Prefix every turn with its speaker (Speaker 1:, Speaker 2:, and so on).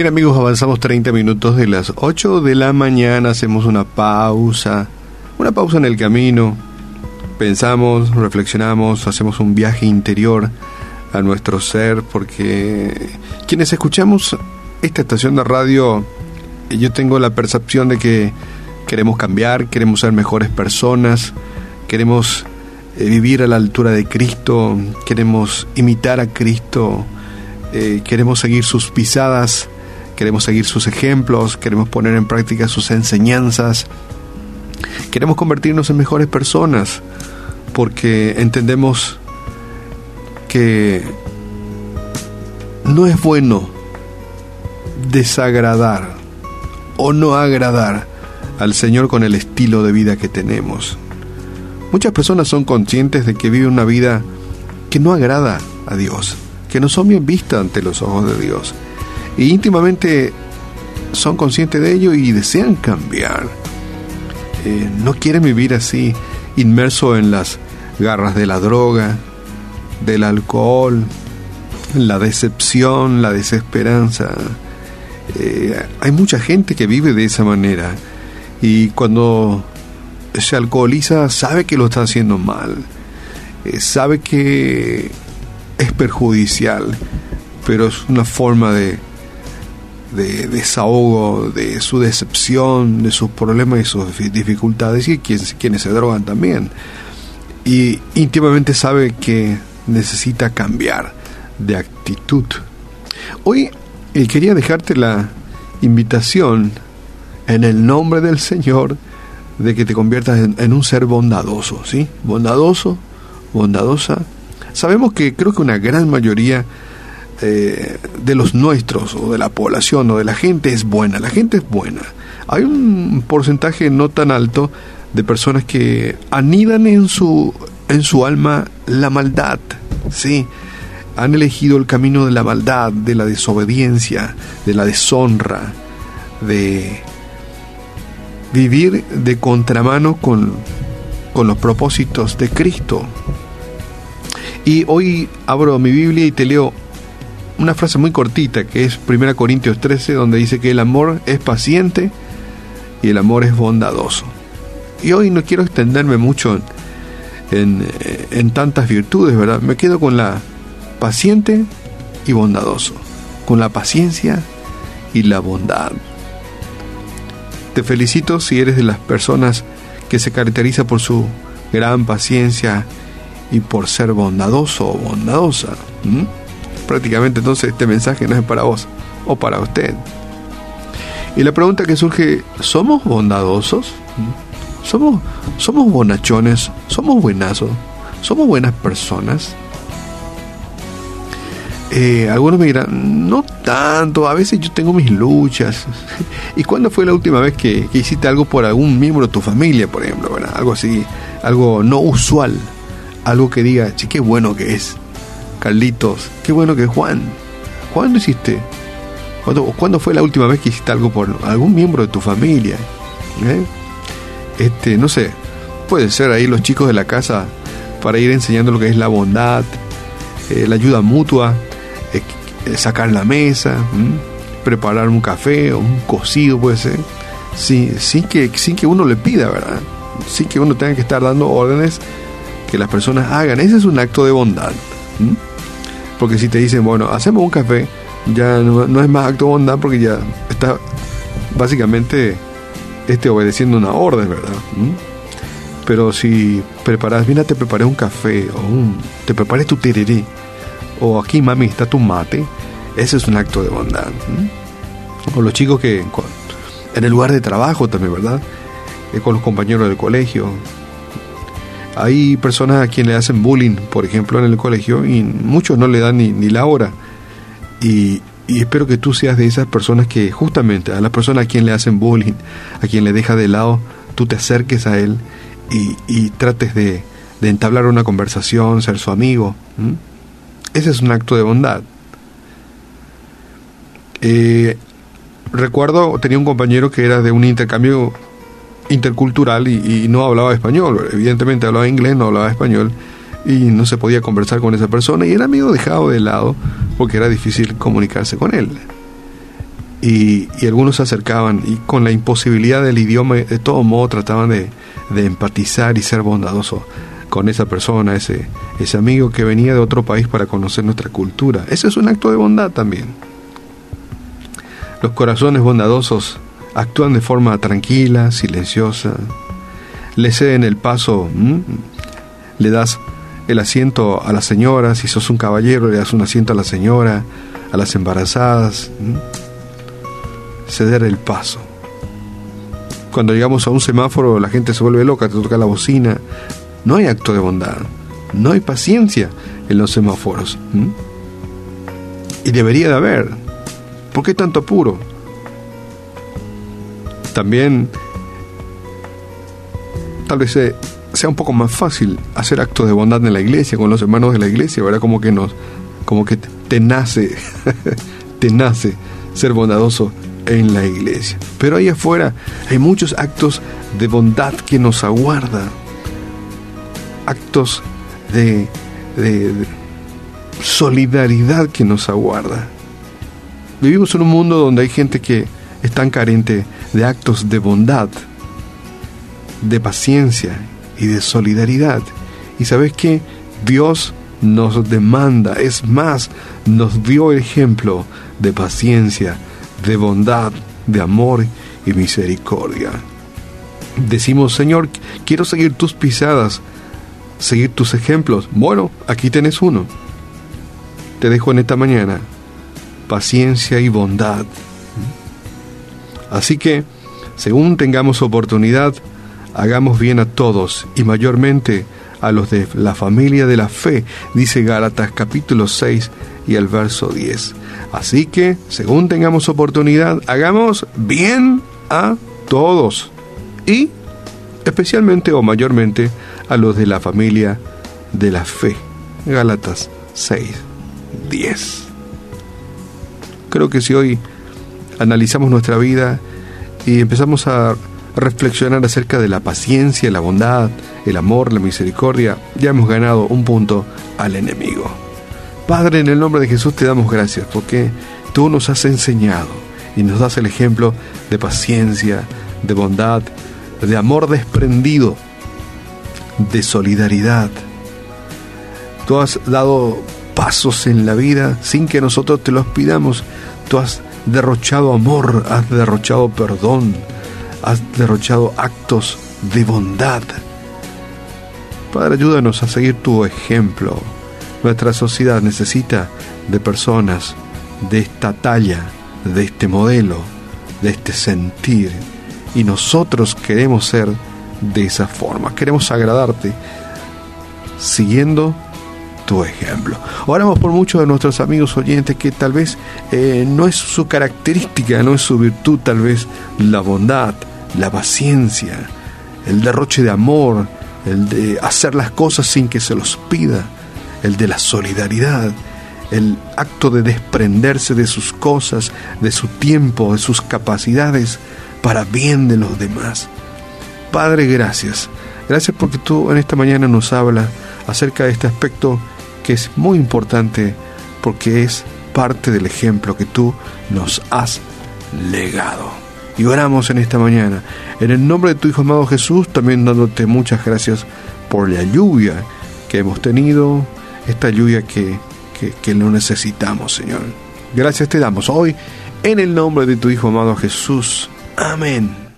Speaker 1: Bien amigos, avanzamos 30 minutos de las 8 de la mañana, hacemos una pausa, una pausa en el camino, pensamos, reflexionamos, hacemos un viaje interior a nuestro ser, porque quienes escuchamos esta estación de radio, yo tengo la percepción de que queremos cambiar, queremos ser mejores personas, queremos eh, vivir a la altura de Cristo, queremos imitar a Cristo, eh, queremos seguir sus pisadas queremos seguir sus ejemplos, queremos poner en práctica sus enseñanzas, queremos convertirnos en mejores personas, porque entendemos que no es bueno desagradar o no agradar al Señor con el estilo de vida que tenemos. Muchas personas son conscientes de que viven una vida que no agrada a Dios, que no son bien vistas ante los ojos de Dios y íntimamente son conscientes de ello y desean cambiar. Eh, no quieren vivir así, inmerso en las garras de la droga, del alcohol, la decepción, la desesperanza. Eh, hay mucha gente que vive de esa manera y cuando se alcoholiza sabe que lo está haciendo mal, eh, sabe que es perjudicial, pero es una forma de de desahogo de su decepción, de sus problemas y sus dificultades y quienes, se drogan también. Y íntimamente sabe que necesita cambiar de actitud. Hoy eh, quería dejarte la invitación en el nombre del Señor de que te conviertas en, en un ser bondadoso, ¿sí? Bondadoso, bondadosa. Sabemos que creo que una gran mayoría eh, de los nuestros o de la población o de la gente es buena. La gente es buena. Hay un porcentaje no tan alto de personas que anidan en su, en su alma la maldad. Sí, han elegido el camino de la maldad, de la desobediencia, de la deshonra, de vivir de contramano con, con los propósitos de Cristo. Y hoy abro mi Biblia y te leo una frase muy cortita que es 1 Corintios 13 donde dice que el amor es paciente y el amor es bondadoso. Y hoy no quiero extenderme mucho en, en, tantas virtudes, ¿verdad? Me quedo con la paciente y bondadoso, con la paciencia y la bondad. Te felicito si eres de las personas que se caracteriza por su gran paciencia y por ser bondadoso o bondadosa prácticamente entonces este mensaje no es para vos o para usted. Y la pregunta que surge, ¿somos bondadosos? ¿Somos, somos bonachones? ¿Somos buenazos? ¿Somos buenas personas? Eh, algunos me dirán, no tanto, a veces yo tengo mis luchas. ¿Y cuándo fue la última vez que, hiciste algo por algún miembro de tu familia, por ejemplo? Algo así, algo no usual, algo que diga, sí, qué bueno que es. Carlitos, qué bueno que Juan. ¿Cuándo hiciste? ¿Cuándo, fue la última vez que hiciste algo por algún miembro de tu familia? ¿Eh? Este, no sé, puede ser ahí los chicos de la casa para ir enseñando lo que es la bondad, eh, la ayuda mutua, eh, sacar la mesa, preparar un café o un cocido puede ser, sí, sin, que, sin que uno le pida, ¿verdad? Sin que uno tenga que estar dando órdenes que las personas hagan. Ese es un acto de bondad. Porque si te dicen, bueno, hacemos un café, ya no, es más acto de bondad porque ya está básicamente este, obedeciendo una orden, ¿verdad? ¿Mm? Pero si preparas, mira, te preparé un café o un, te preparé tu tereré o aquí, mami, está tu mate, ese es un acto de bondad. ¿Mm? O los chicos que en el lugar de trabajo también, ¿verdad? Eh, con los compañeros del colegio, hay personas a quien le hacen bullying, por ejemplo, en el colegio, y muchos no le dan ni, la hora. Y, espero que tú seas de esas personas que justamente a la persona a quien le hacen bullying, a quien le deja de lado, tú te acerques a él y, trates de, entablar una conversación, ser su amigo. Ese es un acto de bondad. Eh, recuerdo, tenía un compañero que era de un intercambio intercultural y, no hablaba español. Evidentemente hablaba inglés, no hablaba español y no se podía conversar con esa persona y era amigo dejado de lado porque era difícil comunicarse con él. y, algunos se acercaban y con la imposibilidad del idioma, de todo modo trataban de, de empatizar y ser bondadosos con esa persona, ese, ese amigo que venía de otro país para conocer nuestra cultura. Ese es un acto de bondad también. Los corazones bondadosos actúan de forma tranquila, silenciosa, le ceden el paso, le das el asiento a la señora, si sos un caballero le das un asiento a la señora, a las embarazadas, ceder el paso. Cuando llegamos a un semáforo la gente se vuelve loca, te toca la bocina. No hay acto de bondad, no hay paciencia en los semáforos. Y debería de haber. ¿Por qué tanto apuro? También tal vez sea un poco más fácil hacer actos de bondad en la iglesia, con los hermanos de la iglesia, ¿verdad? Como que nos, como que te nace, te nace ser bondadoso en la iglesia. Pero ahí afuera hay muchos actos de bondad que nos aguardan. Actos de, de, solidaridad que nos aguarda. Vivimos en un mundo donde hay gente que es tan carente de actos de bondad, de paciencia y de solidaridad. Y sabes que Dios nos demanda, es más, nos dio ejemplo de paciencia, de bondad, de amor y misericordia. Decimos, Señor, quiero seguir tus pisadas, seguir tus ejemplos. Bueno, aquí tenés uno. Te dejo en esta mañana paciencia y bondad. Así que, según tengamos oportunidad, hagamos bien a todos y mayormente a los de la familia de la fe, dice Gálatas capítulo 6 y el verso 10. Así que, según tengamos oportunidad, hagamos bien a todos y especialmente o mayormente a los de la familia de la fe. Gálatas 6, 10. Creo que si hoy analizamos nuestra vida y empezamos a reflexionar acerca de la paciencia, la bondad, el amor, la misericordia, ya hemos ganado un punto al enemigo. Padre, en el nombre de Jesús te damos gracias porque tú nos has enseñado y nos das el ejemplo de paciencia, de bondad, de amor desprendido, de solidaridad. Tú has dado pasos en la vida sin que nosotros te los pidamos. Tú has derrochado amor, has derrochado perdón, has derrochado actos de bondad. Padre, ayúdanos a seguir tu ejemplo nuestra sociedad necesita de personas de esta talla, de este modelo, de este sentir. Y nosotros queremos ser de esa forma. Queremos agradarte siguiendo tu ejemplo. Oramos por muchos de nuestros amigos oyentes que tal vez eh, no es su característica, no es su virtud, tal vez la bondad, la paciencia, el derroche de amor, el de hacer las cosas sin que se los pida el de la solidaridad, el acto de desprenderse de sus cosas, de su tiempo, de sus capacidades para bien de los demás. Padre, gracias. Gracias porque tú en esta mañana nos hablas acerca de este aspecto es muy importante porque es parte del ejemplo que tú nos has legado. Y oramos en esta mañana. En el nombre de tu Hijo amado Jesús, también dándote muchas gracias por la lluvia que hemos tenido, esta lluvia que, que, que necesitamos, Señor. Gracias te damos hoy en el nombre de tu Hijo amado Jesús. Amén.